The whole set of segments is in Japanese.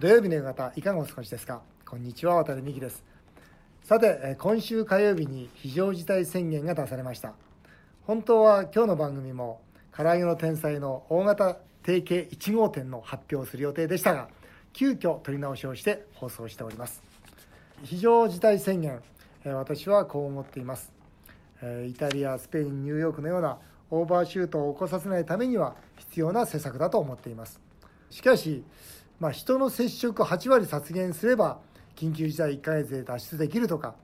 土曜日の夕方いかがお過ごしですか？こんにちは渡辺美希です。さて今週火曜日に非常事態宣言が出されました。本当は今日の番組も唐揚げの天才の大型提携1号店の発表をする予定でしたが急遽取り直しをして放送しております。非常事態宣言私はこう思っています。イタリアスペインニューヨークのようなオーバーシュートを起こさせないためには必要な施策だと思っています。しかし、まあ、人の接触8割削減すれば緊急事態1ヶ月で脱出できるとか、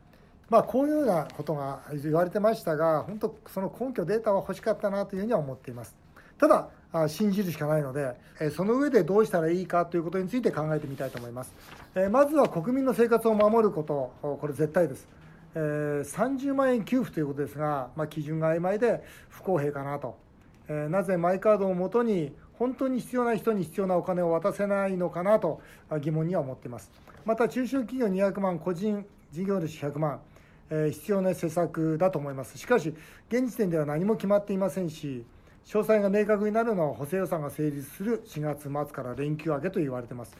まあ、こういうようなことが言われてましたが本当その根拠データは欲しかったなというふうには思っています。ただ信じるしかないのでその上でどうしたらいいかということについて考えてみたいと思います。まずは国民の生活を守ることこれ絶対です。え30万円給付ということですが、まあ、基準が曖昧で不公平かなと、えなぜマイカードをもとに本当に必要な人に必要なお金を渡せないのかなと疑問には思っています。また中小企業200万個人事業主100万、え必要な施策だと思います。しかし現時点では何も決まっていませんし詳細が明確になるのは補正予算が成立する4月末から連休明けと言われています。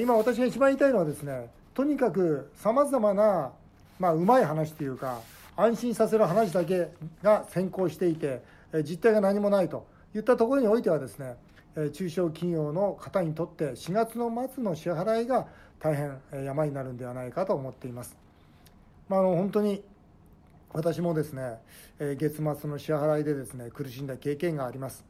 今私が一番言いたいのはですねとにかくさまざまなまあ、うまい話というか安心させる話だけが先行していて実態が何もないといったところにおいてはですね中小企業の方にとって4月の末の支払いが大変山になるんではないかと思っています。まあ、あの本当に私もですね月末の支払いでですね苦しんだ経験があります。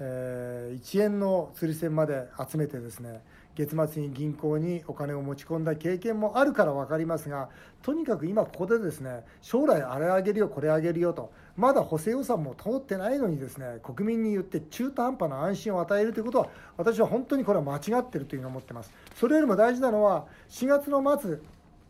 え1円の釣り銭まで集めてですね月末に銀行にお金を持ち込んだ経験もあるから分かりますがとにかく今ここでですね将来あれあげるよこれあげるよとまだ補正予算も通ってないのにですね国民に言って中途半端な安心を与えるということは私は本当にこれは間違っているというふうに思ってます。それよりも大事なのは4月の末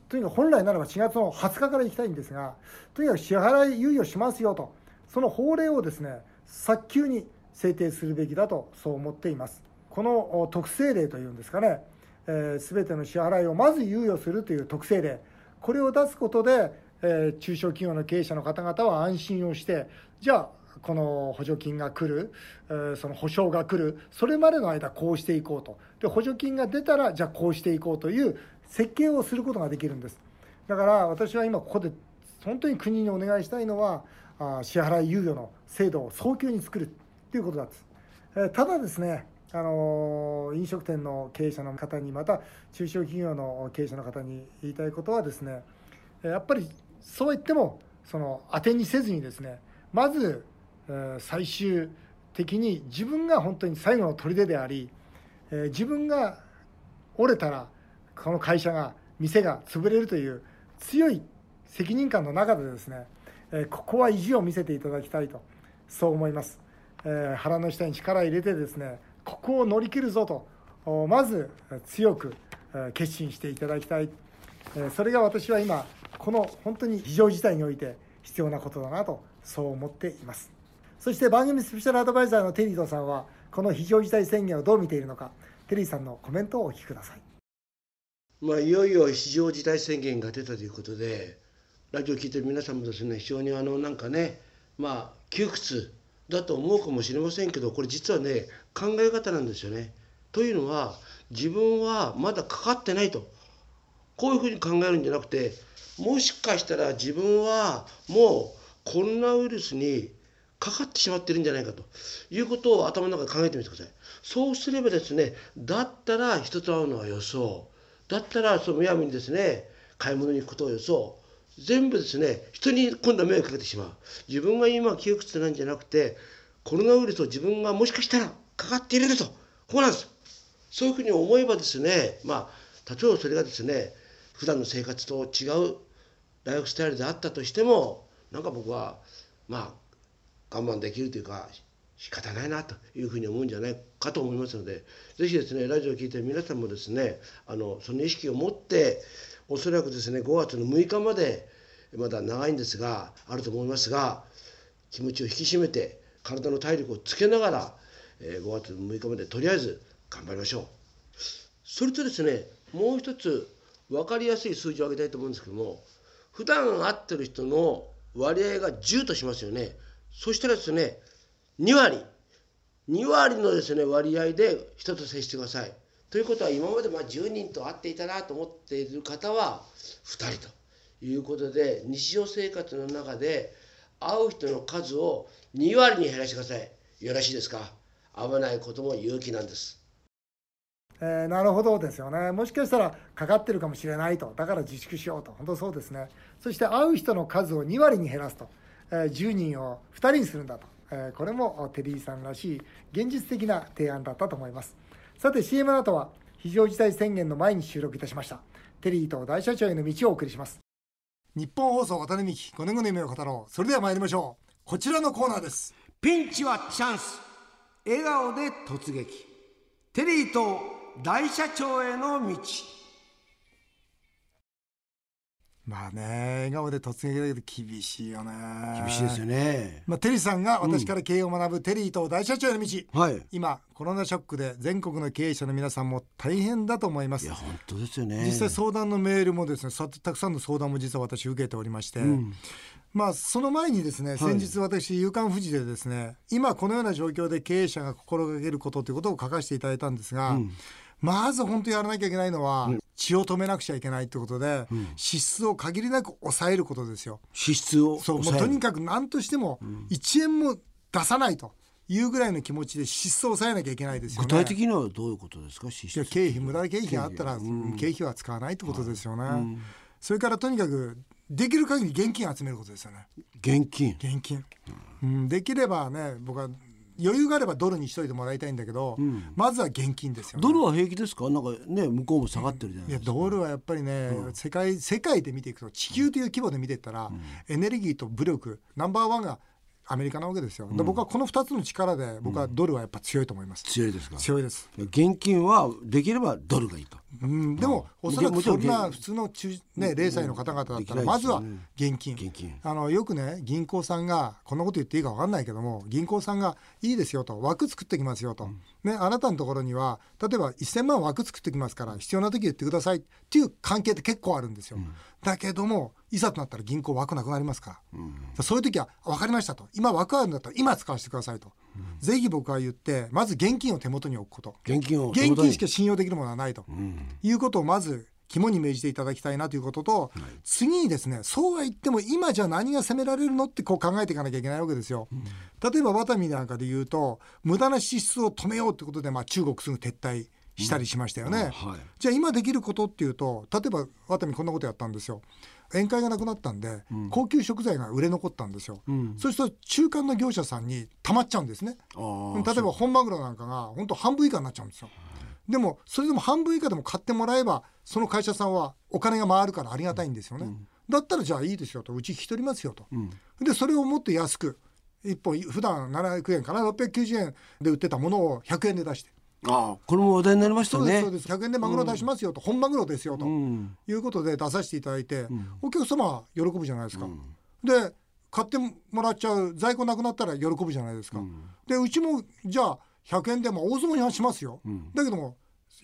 とにかく本来ならば4月の20日から行きたいんですがとにかく支払い猶予しますよとその法令をですね早急に制定するべきだとそう思っています。この特性例というんですかね、えー、ての支払いをまず猶予するという特性例これを出すことで、えー、中小企業の経営者の方々は安心をしてじゃあこの補助金が来る、えー、その保証が来るそれまでの間こうしていこうと。で補助金が出たらじゃあこうしていこうという設計をすることができるんです。だから私は今ここで本当に国にお願いしたいのはあ支払い猶予の制度を早急に作るということなんです、えー、ただですねあの飲食店の経営者の方にまた中小企業の経営者の方に言いたいことはですねやっぱりそう言ってもその当てにせずにですねまず最終的に自分が本当に最後の砦であり自分が折れたらこの会社が店が潰れるという強い責任感の中でですねここは意地を見せていただきたいとそう思います。腹の下に力を入れてですねここを乗り切るぞとまず強く決心していただきたい。それが私は今この本当に非常事態において必要なことだなとそう思っています。そして番組スペシャルアドバイザーのテリートさんはこの非常事態宣言をどう見ているのかテリーさんのコメントをお聞きください。まあ、いよいよ非常事態宣言が出たということでラジオを聞いてる皆さんもですね非常にあのなんかねまあ窮屈だと思うかもしれませんけどこれ実はね考え方なんですよね。というのは自分はまだかかってないと。こういうふうに考えるんじゃなくてもしかしたら自分はもうコロナウイルスにかかってしまってるんじゃないかということを頭の中で考えてみてください。そうすればですねだったら人と会うのは予想だったらそのむやみにですね買い物に行くことを予想全部ですね人に今度は迷惑かけてしまう。自分が今窮屈なんじゃなくてコロナウイルスを自分がもしかしたらかかっていると。こうなんです。そういうふうに思えばですねまあ例えばそれがですね普段の生活と違うライフスタイルであったとしてもなんか僕はまあ我慢できるというか仕方ないなというふうに思うんじゃないかと思いますので是非ですねラジオを聴いてる皆さんもですねあのその意識を持っておそらくですね5月の6日までまだ長いんですがあると思いますが気持ちを引き締めて体の体力をつけながらえ5月6日までとりあえず頑張りましょう。それとですねもう一つ分かりやすい数字を挙げたいと思うんですけども普段会ってる人の割合が10としますよね。そしたらですね2割。2割のですね割合で人と接してください。ということは今までまあ10人と会っていたなと思っている方は2人ということで日常生活の中で会う人の数を2割に減らしてください。よろしいですか？会わないことも勇気なんです。えー、なるほどですよね。もしかしたらかかってるかもしれないと。だから自粛しようと。本当そうですね。そして会う人の数を2割に減らすと、えー、10人を2人にするんだと、えー、これもテリーさんらしい現実的な提案だったと思います。さて CM の後は非常事態宣言の前に収録いたしました。テリーと大社長への道をお送りします。日本放送渡辺美希5年後の夢を語ろう。それでは参りましょう。こちらのコーナーです。ピンチはチャンス。笑顔で突撃。テリーと大社長への道。まあね笑顔で突撃だけど厳しいよね。厳しいですよね。まあテリーさんが私から経営を学ぶ、テリーと大社長への道、はい、今コロナショックで全国の経営者の皆さんも大変だと思います。いや本当ですよね。実際相談のメールもですねたくさんの相談も実は私受けておりまして、うん。まあ、その前にですね、先日私、夕刊富士でですね、今このような状況で経営者が心がけることということを書かせていただいたんですが、うん、まず本当やらなきゃいけないのは、血を止めなくちゃいけないってことで、うん、支出を限りなく抑えることですよ。支出をそうもうとにかく何としても1円も出さないと。いうぐらいの気持ちで支出を抑えなきゃいけないですよね。具体的にはどういうことですか？支出経費無駄経費があったら、経費は使わないってことですよね。はいうん、それからとにかくできる限り現金集めることですよね。現金現金、うん、できればね僕は余裕があればドルにしといてもらいたいんだけど、うん、まずは現金ですよ、ね、ドルは平気ですか？なんかね向こうも下がってるじゃないですか、いやドルはやっぱりね、うん、世界世界で見ていくと地球という規模で見ていったら、うん、エネルギーと武力ナンバーワンがアメリカなわけですよ、うん、僕はこの2つの力で僕はドルはやっぱ強いと思います、強いですか？強いです。現金はできればドルがいいとうん、でも、おそらくそんな普通の中、ね、零歳の方々だったらまずは現金。あのよくね銀行さんがこんなこと言っていいか分かんないけども銀行さんがいいですよと枠作ってきますよと、ね、あなたのところには例えば1000万枠作ってきますから必要な時言ってください。っていう関係って結構あるんですよ、だけどもいざとなったら銀行枠なくなりますから、そういう時は分かりましたと。今枠あるんだったら今使わせてくださいと。ぜひ僕は言ってまず現金を手元に置くこと。現金を現金しか信用できるものはないと、うん、いうことをまず肝に銘じていただきたいなということと、はい、次にですねそうは言っても今じゃ何が責められるのってこう考えていかなきゃいけないわけですよ。うん、例えばワタミなんかで言うと無駄な支出を止めようってことで、まあ、中国すぐ撤退したりしましたよね、うん。はい、じゃあ今できることっていうと例えばワタミこんなことやったんですよ宴会がなくなったんで、うん、高級食材が売れ残ったんですよ、うん、そうすると中間の業者さんにたまっちゃうんですね。例えば本マグロなんかが本当半分以下になっちゃうんですよ。でもそれでも半分以下でも買ってもらえばその会社さんはお金が回るからありがたいんですよね、うん、だったらじゃあいいですよとうち引き取りますよと、でそれをもっと安く1本普段700円かな690円で売ってたものを100円で出してああこれも話題になりましたね。そうです100円でマグロ出しますよと、うん、本マグロですよと、うん、いうことで出させていただいて、うん、お客様は喜ぶじゃないですか、で買ってもらっちゃう在庫なくなったら喜ぶじゃないですか、でうちもじゃあ100円でも大相撲にはしますよ、だけども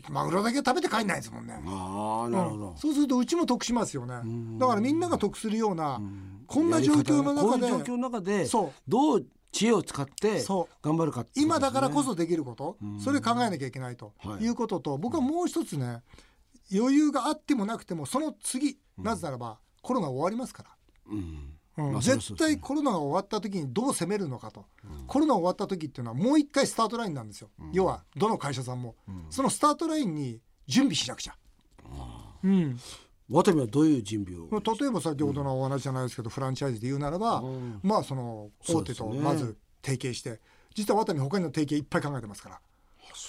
マグロだけ食べて帰んないですもんね。ああなるほど、そうするとうちも得しますよね。だからみんなが得するような、こんな状況の中でこういう状況の中でそう。どう知恵を使って頑張るか、ね、今だからこそできること、それ考えなきゃいけないと。い。うことと、はい、僕はもう一つね余裕があってもなくてもその次、なぜならばコロナ終わりますから。うん。うん、絶対コロナが終わった時にどう攻めるのかと、うん、コロナ終わった時っていうのはもう一回スタートラインなんですよ、うん、要はどの会社さんも、そのスタートラインに準備しなくちゃ。うん、渡辺はどういう準備を例えば先ほどのお話じゃないですけど、フランチャイズで言うならば、まあその大手とまず提携して、実は渡辺他にの提携いっぱい考えてますから。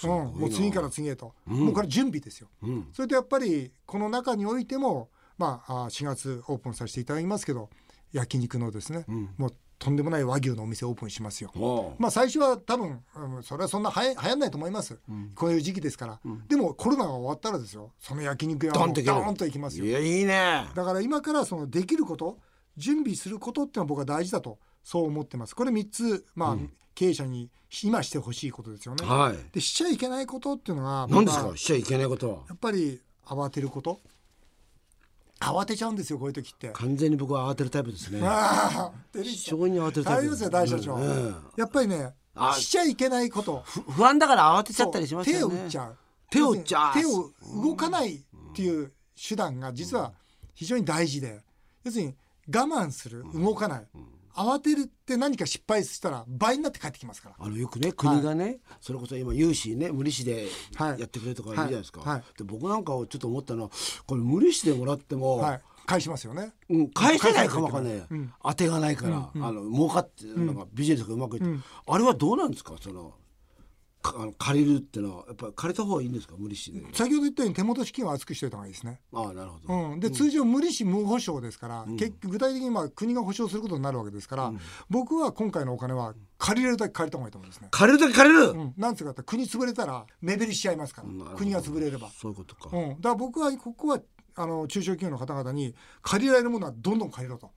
うん、もう次から次へと、うん、もうこれ準備ですよ、うん、それとやっぱりこの中においてもまあ4月オープンさせていただきますけど焼肉のですね、うん、もうとんでもない和牛のお店オープンしますよ。まあ最初は多分、うん、それはそんなはや流行んないと思います、うん、こういう時期ですから、うん、でもコロナが終わったらですよ。その焼肉屋はドーンといきますよ。いやいいね。だから今からそのできること準備することってのは僕は大事だとそう思ってます。これ3つまあ、経営者に今してほしいことですよね。はい、でしちゃいけないことっていうのは何ですか？しちゃいけないことは？やっぱり慌てること慌てちゃうんですよこういう時って。完全に僕は慌てるタイプですね。非常に慌てるタイプ大丈夫ですよ大社長、うん、やっぱりねしちゃいけないこと。不安だから慌てちゃったりしますよね。手を打っちゃう。手をじゃあ手を動かないっていう手段が実は非常に大事で。要するに我慢する。動かない慌てるって何か失敗したら倍になって帰ってきますから。あのよくね国がね、それこそ今融資ね無利子ではい。やってくれとか言うじゃないですか、はい。はいで僕なんかをちょっと思ったのはこれ無利子でもらっても、はい。返しますよね。うん、返せないかもわかんない、うん。当てがないから、あの儲かってなんかビジネスがうまくいって、あれはどうなんですか？そのかあの借りるっていうのはやっぱり借りた方がいいんですか？無利子で、先ほど言ったように手元資金を厚くしておいた方がいいですね。ああなるほど、うん、で通常無利子無保証ですから、結局具体的にまあ国が保証することになるわけですから、僕は今回のお金は借りれるだけ借りた方がいいと思うんですね。借りるだけ借りる、うん、なんつうかって国潰れたら目減りしちゃいますから、国が潰れれば。そういうことか、うん、だから僕はここはあの中小企業の方々に借りられるものはどんどん借りろと、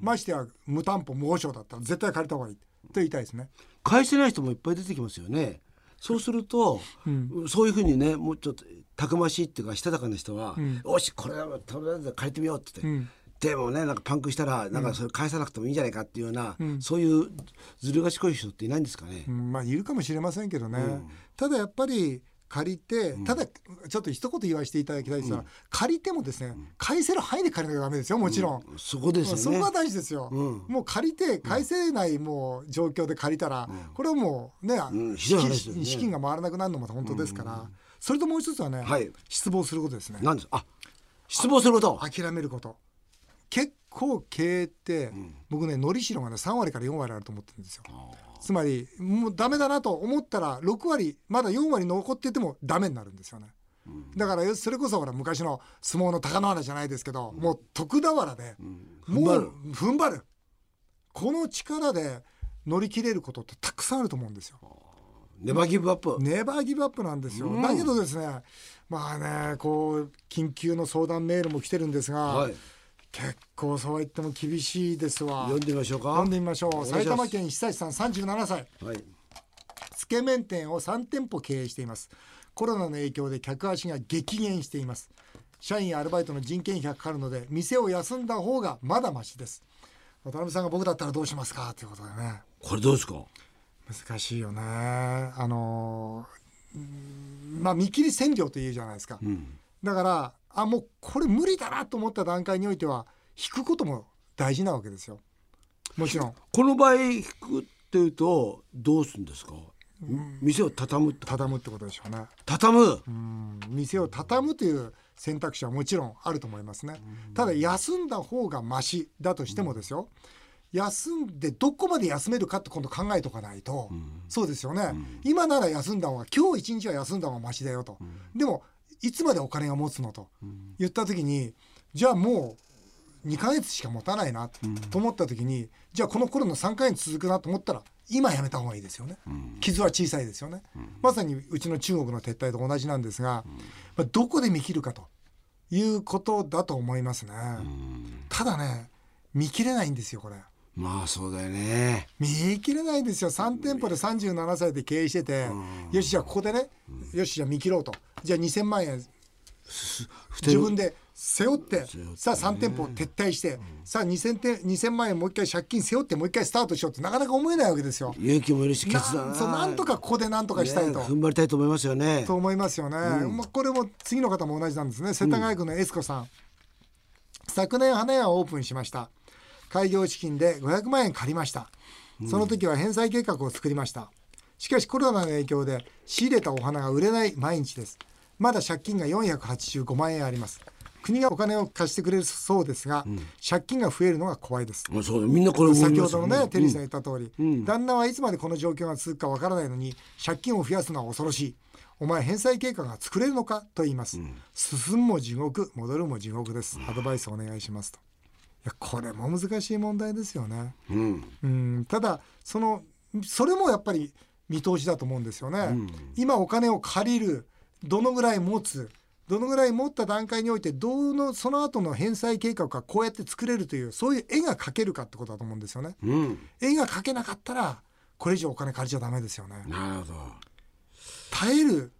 ましてや無担保無保証だったら絶対借りた方がいいと言いたいですね。返せない人もいっぱい出てきますよねそうすると、そういうふうにねもうちょっとたくましいっていうかしたたかな人は、よしこれはとりあえず借りてみようって言って、うん。でもねなんかパンクしたらなんかそれ返さなくてもいいんじゃないかっていうような、そういうずる賢い人っていないんですかね？う、ん。まあいるかもしれませんけどね、ただやっぱり借りてただちょっと一言言わせていただきたいとしたら、借りてもですね返せる範囲で借りなきゃダメですよもちろん。そこですよね。そこが大事ですよ、うん。もう借りて返せないもう状況で借りたら、これはもうね、ね。資金が回らなくなるのも本当ですから、それともう一つはね、はい。失望することですね。なんですあ失望すること。諦めること。結構経営って、僕ねのりしろがね3割から4割あると思ってるんですよつまりもうダメだなと思ったら6割まだ4割残っててもダメになるんですよね、だからそれこそほら昔の相撲の貴乃花じゃないですけど、もう徳俵で、も踏ん張る。う踏ん張る。この力で乗り切れることってたくさんあると思うんですよ。ネバーギブアップ、ネバーギブアップなんですよ、うん。だけどですねまあねこう緊急の相談メールも来てるんですが、はい結構そう言っても厳しいですわ。読んでみましょうか。読んでみましょう。埼玉県久志さん37歳。はい。つけ麺店を3店舗経営しています。コロナの影響で客足が激減しています。社員やアルバイトの人件費がかかるので店を休んだ方がまだマシです。渡辺さんが僕だったらどうしますかということでね。これどうですか？難しいよね。あのまあ見切り占領というじゃないですか、うん。だからあもうこれ無理だなと思った段階においては引くことも大事なわけですよ。もちろん。この場合引くっていうとどうするんですか、店を畳むって畳むってことでしょうね。畳む、うん。店を畳むという選択肢はもちろんあると思いますね。ただ休んだ方がマシだとしてもですよ。休んでどこまで休めるかって今度考えとかないと、そうですよね、今なら休んだ方が今日一日は休んだ方がマシだよと、でもいつまでお金が持つのと言った時にじゃあもう2ヶ月しか持たないなと思った時にじゃあこのコロナ3ヶ月続くなと思ったら今やめた方がいいですよね。傷は小さいですよね。まさにうちの中国の撤退と同じなんですが、まあ、どこで見切るかということだと思いますね。ただね見切れないんですよこれまあそうだよね。見切れないんですよ。3店舗で37歳で経営しててよしじゃあここでねよしじゃあ見切ろうと。じゃあ2000万円。自分で背負ってさあ3店舗撤退してさあ 2000, 点2000万円もう一回借金背負ってもう一回スタートしようってなかなか思えないわけですよ。勇気もいるし決断な。んそうなんとかここでなんとかしたいと。ね踏ん張りたいと思いますよね。と思いますよね、まあ、これも次の方も同じなんですね。世田谷区のエスコさん、昨年花屋をオープンしました開業資金で500万円借りました。その時は返済計画を作りました。しかしコロナの影響で仕入れたお花が売れない毎日です。まだ借金が485万円あります。国がお金を貸してくれるそうですが、借金が増えるのが怖いです。まあそうだみんなこれ先ほどのねテリーさん言った通り、ん。旦那はいつまでこの状況が続くかわからないのに借金を増やすのは恐ろしい。お前返済計画が作れるのかと言います、進むも地獄戻るも地獄です。アドバイスお願いしますと。いやこれも難しい問題ですよね。うん。うん。ただそのそれもやっぱり見通しだと思うんですよね、今お金を借りるどのぐらい持つどのぐらい持った段階においてどのその後の返済計画がこうやって作れるというそういう絵が描けるかってことだと思うんですよね。うん。絵が描けなかったらこれ以上お金借りちゃダメですよね。なるほど。耐える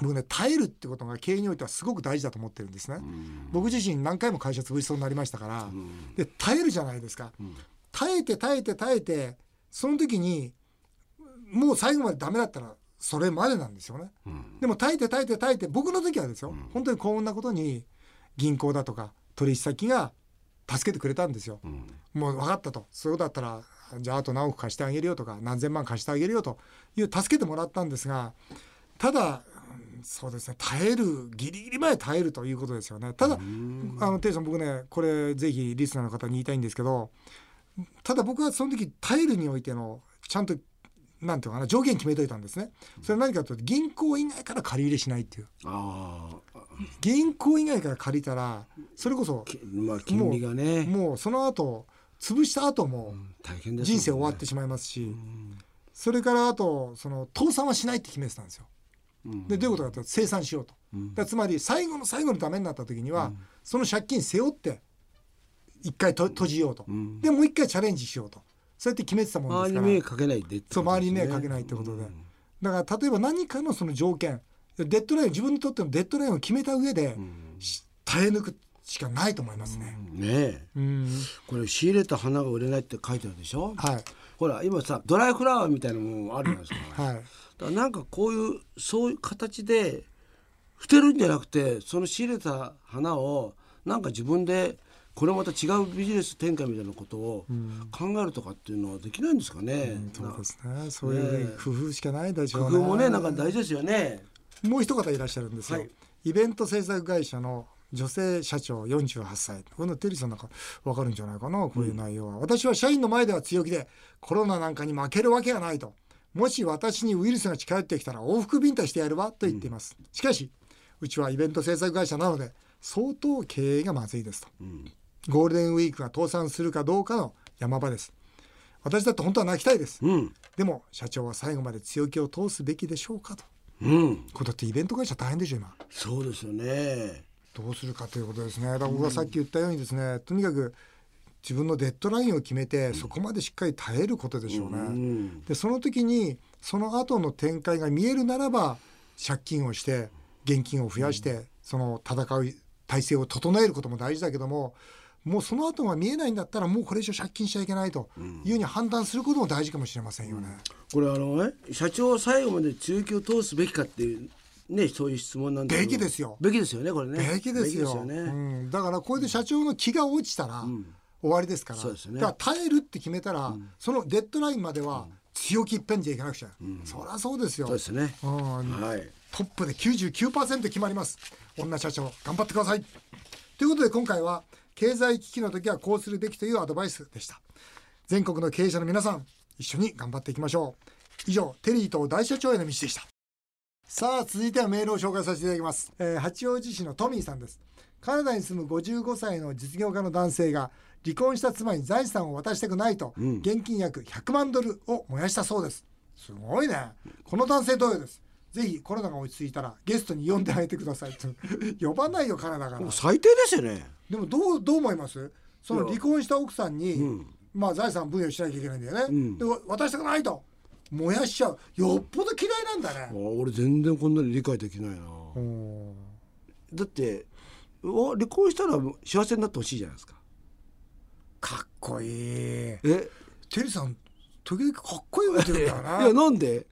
僕ね耐えるってことが経営においてはすごく大事だと思ってるんですね、僕自身何回も会社潰しそうになりましたから、で耐えるじゃないですか、耐えて耐えて耐えてその時にもう最後までダメだったらそれまでなんですよね。うん。でも耐えて耐えて耐えて僕の時はですよ、本当に幸運なことに銀行だとか取引先が助けてくれたんですよ、うん。もう分かったと。そうだったらじゃああと何億貸してあげるよとか何千万貸してあげるよという助けてもらったんですがただうんそうですね。耐えるギリギリまで耐えるということですよね。ただあのテイさん僕ねこれぜひリスナーの方に言いたいんですけどただ僕はその時耐えるにおいてのちゃんとなんていうのかな条件決めといたんですね。それは何かというと銀行以外から借り入れしないっていう。ああ銀行以外から借りたらそれこそきまあ金利がね。もうその後潰した後も人生終わってしまいますし、それからあとその倒産はしないって決めてたんですよ。うん。でどういうことかというと清算しようと。うん。だつまり最後の最後のダメになった時には、その借金背負って一回と閉じようと、ん。でもう一回チャレンジしようと。そうやって決めてたもんですから。周りに迷惑かけないでってそう周りに迷惑かけけないってことで、だから例えば何かのその条件デッドライン自分にとってのデッドラインを決めた上で、し耐え抜くしかないと思いますね。ねえ。うん。これ仕入れた花が売れないって書いてあるでしょ？はい。ほら今さドライフラワーみたいなものあるじゃないですか。はいだなんかこういうそういう形で捨てるんじゃなくてその仕入れた花をなんか自分でこれまた違うビジネス展開みたいなことを考えるとかっていうのはできないんですかね。そうですね。そういう工夫しかないでしょうね。工夫もねなんか大事ですよね。もう一方いらっしゃるんですよ、はい。イベント制作会社の女性社長48歳。このテリーさんなんか分かるんじゃないかなこういう内容は、私は社員の前では強気でコロナなんかに負けるわけがないともし私にウイルスが近寄ってきたら往復ビンタしてやるわと言っています、しかしうちはイベント制作会社なので相当経営がまずいですと、ゴールデンウィークが倒産するかどうかの山場です。私だって本当は泣きたいです、うん。でも社長は最後まで強気を通すべきでしょうかと。うん。これだってイベント会社大変でしょ今。そうですよね。どうするかということですね。だから僕がさっき言ったようにですね、とにかく自分のデッドラインを決めて、そこまでしっかり耐えることでしょうね、うんでその時にその後の展開が見えるならば借金をして現金を増やして、その戦う体制を整えることも大事だけどももうその後が見えないんだったらもうこれ以上借金しちゃいけないというふうに判断することも大事かもしれませんよね。これあのね社長は最後まで強気を通すべきかっていうねそういう質問なんですべきですよ。べきですよねこれね。べきですよ。べきね。うん、だからこれで社長の気が落ちたら終わりですから、そうですね。だから耐えるって決めたら、そのデッドラインまでは強気いっぺんじゃいけなくちゃ、そりゃそうですよ。そうですね。うん。はい。トップで99%決まります。女社長頑張ってください。ということで今回は経済危機の時はこうするべきというアドバイスでした。全国の経営者の皆さん一緒に頑張っていきましょう。以上テリーと大社長への道でした。さあ続いてはメールを紹介させていただきます、えー八王子市のトミーさんです。カナダに住む55歳の実業家の男性が離婚した妻に財産を渡したくないと、現金約100万ドルを燃やしたそうです。すごいね。この男性同様です。ぜひコロナが落ち着いたらゲストに呼んであげてください。と 呼ばないよカナダから。最低ですよね。でもどうどう思います？その離婚した奥さんに、うん。まあ財産分与しなきゃいけないんだよね、うん。で渡したくないと。燃やしちゃう。よっぽど嫌いなんだあね俺全然こんなに理解できないな。うんだってわ離婚したら幸せになってほしいじゃないですか。かっこいい。えテリーさん時々かっこいいこと言うんだよいなやなんで？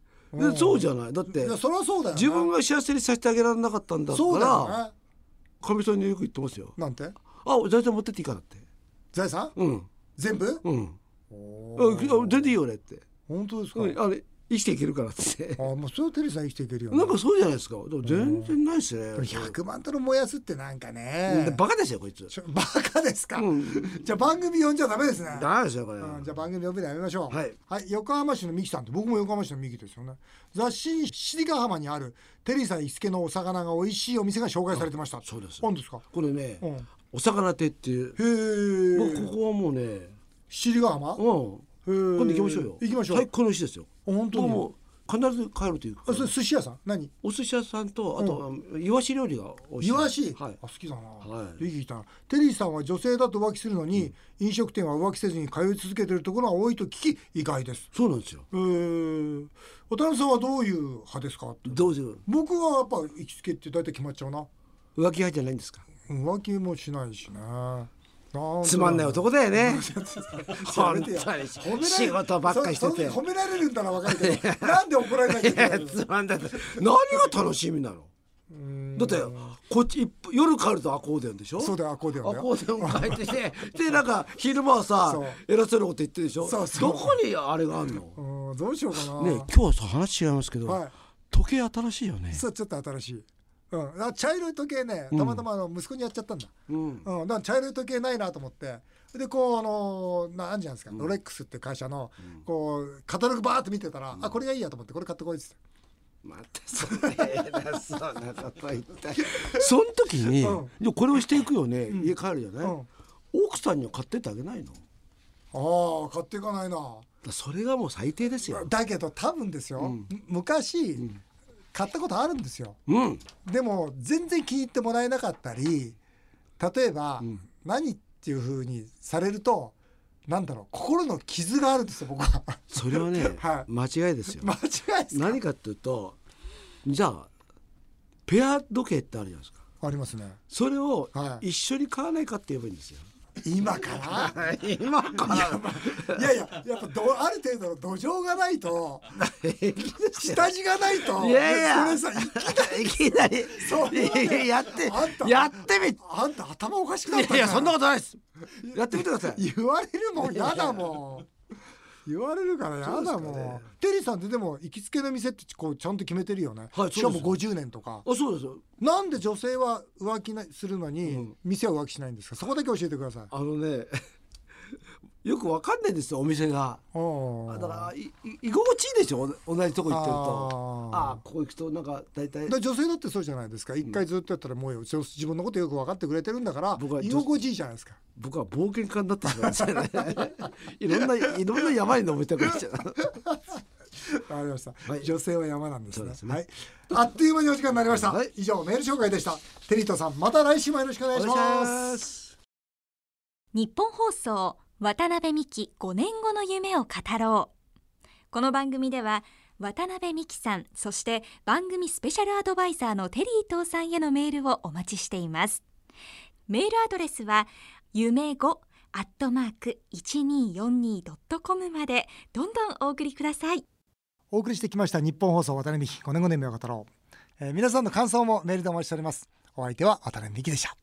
そうじゃない。だっていやそりゃそうだよな。自分が幸せにさせてあげられなかったんだかそうだよらね。かみさんによく言ってますよ。なんて？あ財産持ってっていいからって。財産？うん。全部？うん。全然いいよ俺って、本当ですか、うん、あれ生きていけるからって。あもうそれはテリーさん生きていけるよね。なんかそうじゃないですか。でも全然ないですね。これ100万ドル燃やすってなんかでねバカですよこいつ。バカですか、うん。じゃあ番組呼んじゃダメですね。ダメですよこれ。うんじゃあ番組呼ぶのやめましょう。はい。横浜市のミキさんって僕も横浜市のミキですよね。雑誌に七里ヶ浜にあるテリーさん伊助のお魚が美味しいお店が紹介されてました。そうです。何ですか？これね、うん。お魚亭っていう。へえ。ここはもうね七里ヶ浜。うん今度行きましょうよ行きましょう最高の美味しいですよ本当に？必ず帰るというかあそれ寿司屋さん？何？お寿司屋さんとあと、イワシ料理が美味しいイワシ？はいあ好きだな。はいで聞いたな。テリーさんは女性だと浮気するのに、飲食店は浮気せずに通い続けているところが多いと聞き意外です。そうなんですよえー、渡辺さんはどういう派ですか？どうぞ僕はやっぱ行きつけって大体決まっちゃうな。浮気派じゃないんですか？浮気もしないしねつまんない男だよね。本当に。仕事ばっかりしてて。褒められるんならわかるけどなんで怒られなきゃいけないの？つまんない。何が楽しみなの？だってこっち一夜帰るとアコーディオンでしょ？そうだよアコーディオンアコーディオン書いててでなんか昼間はさ偉そうなこと言ってるでしょ？そうそう。どこにあれがあるの？うんどうしようかな、ね今日はさ話違いますけど、はい。時計新しいよね。そうちょっと新しい、うん、あ茶色い時計ねたまたまあの息子にやっちゃったんだ、うん。うん、だから茶色い時計ないなと思って。でこうあのなあんじゃないですか、ロレックスって会社の、こうカタログバーって見てたら、あこれがいいやと思ってこれ買ってこいっつって。またそんな偉そうなこと言った。その時に、うん。でもこれをしていくよね、家帰るじゃない、うん。奥さんには買ってってあげないの？ああ買っていかないな。らそれがもう最低ですよ。だけど多分ですよ、む昔、買ったことあるんですよ。うん。でも全然気に入ってもらえなかったり例えば、何っていうふうにされるとなんだろう心の傷があるんですよ僕は。それはね、はい。間違いですよ。間違いですか何かっていうとじゃあペア時計ってあるじゃないですか。ありますね。それをはい。一緒に買わないかって言えばいいんですよ、今から？今から？いやいややっぱどある程度の土壌がないと下地がないといやいや。それさい。きなり。そんなねいややってあんたやってみ。あんた頭おかしくなったいやいやそんなこことないです。やってみてください。言われるもん嫌だもん言われるから嫌だもん、ね。テリーさんってでも行きつけの店ってこうちゃんと決めてるよね、はいしかもそう50年とか。あそうですよなんで女性は浮気なするのに、うん。店は浮気しないんですか？そこだけ教えてください。あのねよくわかんないんですよお店が。あだからいい居心地いいでしょ同じとこ行ってると。あー。ああここ行くとなんか大体。だ女性だってそうじゃないですか。一回ずっとやったらもうう自分のことよく分かってくれてるんだから僕は居心地いいじゃないですか。僕は冒険家になってしまうんですよね。いろんないろんな山に登りたくなっちゃう。わかりました、はい。女性は山なんですね。ね。はい。あっという間にお時間になりました、はい。以上メール紹介でした。テリートさんまた来週もよろしくお願いします。す。日本放送渡辺美希5年後の夢を語ろう。この番組では渡辺美希さんそして番組スペシャルアドバイザーのテリー東さんへのメールをお待ちしています。メールアドレスは夢5アットマーク 1242.com までどんどんお送りください。お送りしてきました日本放送渡辺美希5年後の夢を語ろう、えー皆さんの感想もメールでお待ちしております。お相手は渡辺美希でした。